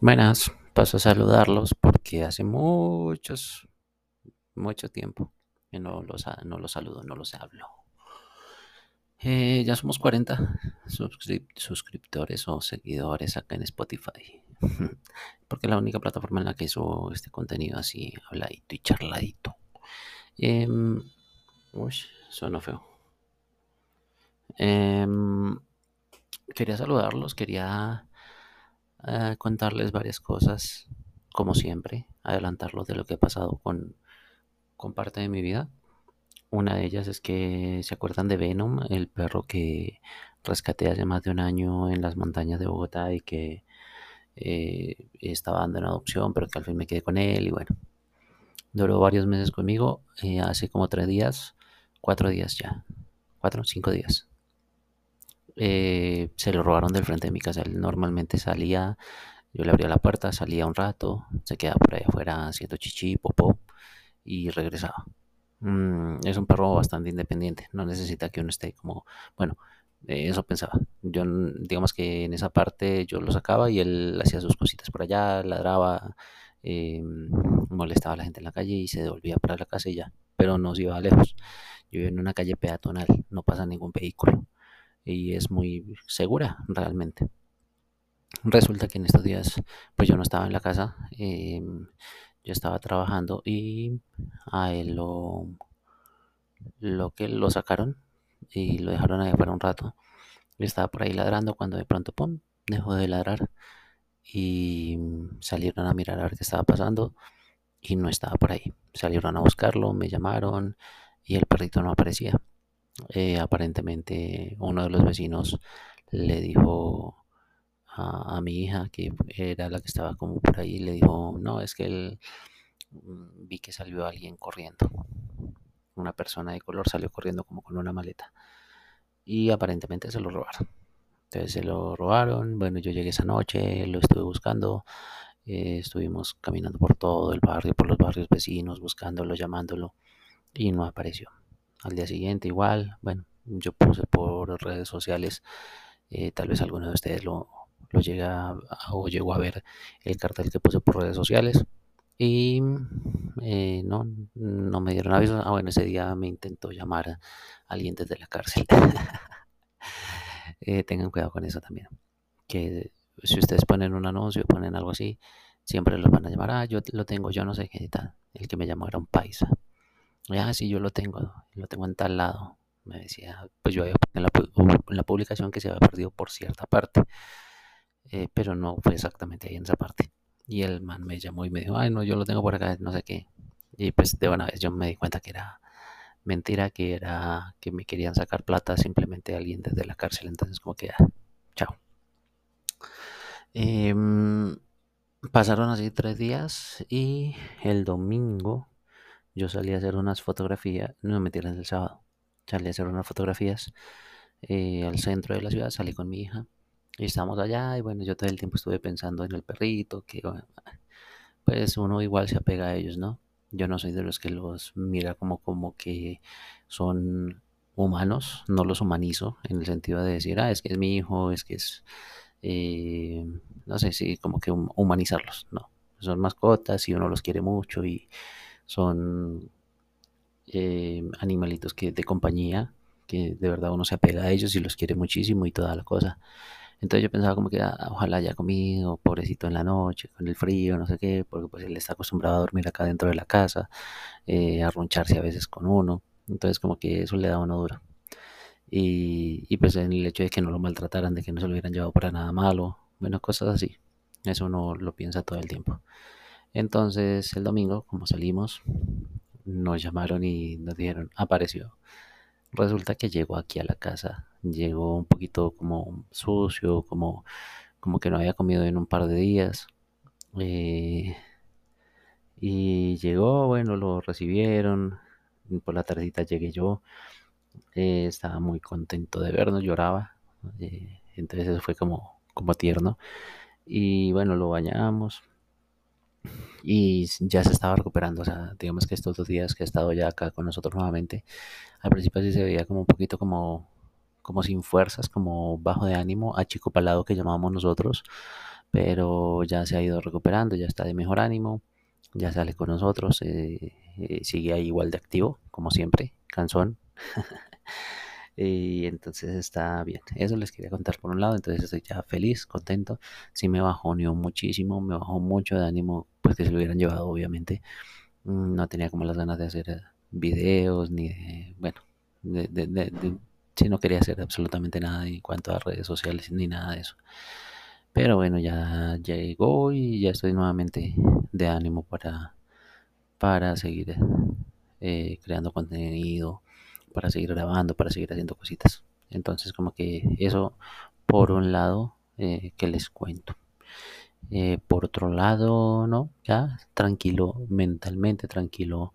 Buenas, paso a saludarlos porque hace muchos, mucho tiempo que no los, no los saludo, no los hablo. Eh, ya somos 40 suscriptores o seguidores acá en Spotify. porque es la única plataforma en la que subo este contenido así, habladito y charladito. Eh, uy, suena feo. Em, quería saludarlos, quería contarles varias cosas, como siempre, adelantarlos de lo que ha pasado con, con parte de mi vida. Una de ellas es que se acuerdan de Venom, el perro que rescaté hace más de un año en las montañas de Bogotá y que eh, estaba dando en adopción, pero que al fin me quedé con él y bueno, duró varios meses conmigo, eh, hace como tres días, cuatro días ya, cuatro, cinco días. Eh, se lo robaron del frente de mi casa. Él normalmente salía, yo le abría la puerta, salía un rato, se quedaba por ahí afuera haciendo chichi, popó y regresaba. Mm, es un perro bastante independiente, no necesita que uno esté como, bueno, eh, eso pensaba. Yo, digamos que en esa parte yo lo sacaba y él hacía sus cositas por allá, ladraba, eh, molestaba a la gente en la calle y se devolvía para la casa y ya, pero no se iba lejos. Yo vivo en una calle peatonal, no pasa ningún vehículo y es muy segura realmente. Resulta que en estos días pues yo no estaba en la casa, em, yo estaba trabajando y a él lo, lo que lo sacaron y lo dejaron ahí para un rato. Yo estaba por ahí ladrando cuando de pronto, pum, dejó de ladrar y salieron a mirar a ver qué estaba pasando y no estaba por ahí. Salieron a buscarlo, me llamaron y el perrito no aparecía. Eh, aparentemente uno de los vecinos le dijo a, mi hija, que era la que estaba como por ahí, le dijo, no, es que él mm, vi que salió alguien corriendo. Una persona de color salió corriendo como con una maleta. Y aparentemente se lo robaron. Entonces se lo robaron. Bueno, yo llegué esa noche, lo estuve buscando. Eh, estuvimos caminando por todo el barrio, por los barrios vecinos, buscándolo, llamándolo. Y no apareció. Al día siguiente igual, bueno, yo puse por redes sociales, eh, tal vez alguno de ustedes lo, lo llega o llegó a ver el cartel que puse por redes sociales y eh, no, no me dieron aviso. Ah, bueno, ese día me intentó llamar a alguien desde la cárcel. Eh, tengan cuidado con eso también. Que si ustedes ponen un anuncio, ponen algo así, siempre los van a llamar. Ah, yo lo tengo, yo no sé qué tal. El que me llamó era un paisa. Ah, sí, yo lo tengo, lo tengo en tal lado. Me decía, pues yo había en la, en la publicación que se había perdido por cierta parte, eh, pero no fue exactamente ahí en esa parte. Y el man me llamó y me dijo, ay, no, yo lo tengo por acá, no sé qué. Y pues de una vez yo me di cuenta que era mentira, que era que me querían sacar plata simplemente alguien desde la cárcel. Entonces, como que, ah, chao. Em, pasaron así tres días y el domingo yo salí a hacer unas fotografías, no me tiran el sábado, salí a hacer unas fotografías eh, al centro de la ciudad, salí con mi hija y estábamos allá y bueno, yo todo el tiempo estuve pensando en el perrito, que pues uno igual se apega a ellos, ¿no? Yo no soy de los que los mira como, como que son humanos, no los humanizo en el sentido de decir, ah, es que es mi hijo, es que es, eh, no sé, sí, como que humanizarlos, no. Son mascotas y uno los quiere mucho y son eh, animalitos que de compañía, que de verdad uno se apega a ellos y los quiere muchísimo y toda la cosa. Entonces yo pensaba como que ah, ojalá haya comido, pobrecito en la noche, con el frío, no sé qué, porque pues él está acostumbrado a dormir acá dentro de la casa, eh, a roncharse a veces con uno. Entonces como que eso le da uno duro. Y, y pues en el hecho de que no lo maltrataran, de que no se lo hubieran llevado para nada malo, bueno, cosas así. Eso uno lo piensa todo el tiempo. Entonces el domingo, como salimos, nos llamaron y nos dijeron, apareció. Resulta que llegó aquí a la casa, llegó un poquito como sucio, como, como que no había comido en un par de días. Eh, y llegó, bueno, lo recibieron. Por la tardita llegué yo. Eh, estaba muy contento de vernos, lloraba. Eh, entonces eso fue como, como tierno. Y bueno, lo bañamos y ya se estaba recuperando. O sea, digamos que estos dos días que ha estado ya acá con nosotros nuevamente, al principio sí se veía como un poquito como, como sin fuerzas, como bajo de ánimo, achicopalado que llamábamos nosotros, pero ya se ha ido recuperando, ya está de mejor ánimo, ya sale con nosotros, eh, eh, sigue ahí igual de activo, como siempre, cansón. y entonces está bien. Eso les quería contar por un lado, entonces estoy ya feliz, contento. Sí me bajó muchísimo, me bajó mucho de ánimo, pues que se lo hubieran llevado, obviamente. Mm, no tenía como las ganas de hacer eh, videos, ni de, bueno, de, de, si no quería hacer absolutamente nada en cuanto a redes sociales, ni nada de eso. Pero bueno, ya llegó y ya estoy nuevamente de ánimo para, para seguir eh, creando contenido, para seguir grabando, para seguir haciendo cositas. Entonces como que eso por un lado eh, que les cuento. Eh, por otro lado, no, ya tranquilo mentalmente, tranquilo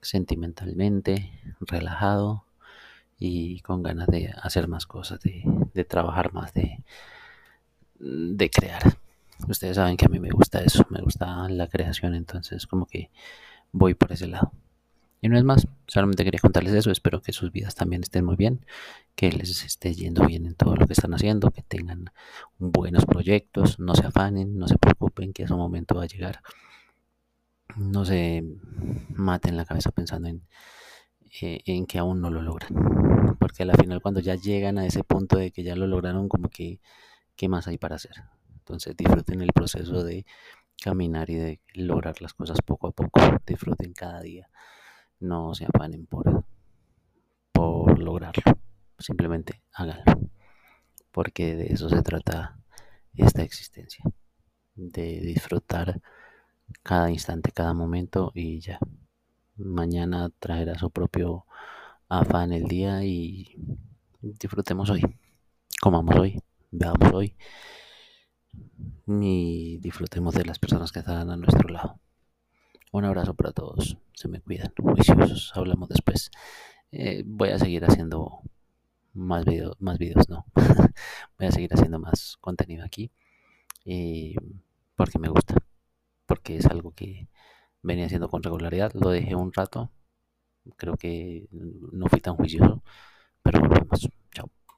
sentimentalmente, relajado y con ganas de hacer más cosas, de, de trabajar más, de, de crear. Ustedes saben que a mí me gusta eso, me gusta la creación, entonces como que voy por ese lado. Y no es más, solamente quería contarles eso, espero que sus vidas también estén muy bien, que les esté yendo bien en todo lo que están haciendo, que tengan buenos proyectos, no se afanen, no se preocupen, que su momento va a llegar. No se maten la cabeza pensando en, eh, en que aún no lo logran. Porque al final cuando ya llegan a ese punto de que ya lo lograron, como que, ¿qué más hay para hacer? Entonces disfruten el proceso de caminar y de lograr las cosas poco a poco. Disfruten cada día no se afanen por, por lograrlo. Simplemente háganlo. Porque de eso se trata esta existencia. De disfrutar cada instante, cada momento y ya. Mañana traerá su propio afán el día y disfrutemos hoy. Comamos hoy, veamos hoy y disfrutemos de las personas que están a nuestro lado. Un abrazo para todos. Se me cuidan. Juiciosos. Hablamos después. Eh, voy a seguir haciendo más videos, más videos, no. voy a seguir haciendo más contenido aquí. Eh, porque me gusta. Porque es algo que venía haciendo con regularidad. Lo dejé un rato. Creo que no fui tan juicioso. Pero volvemos.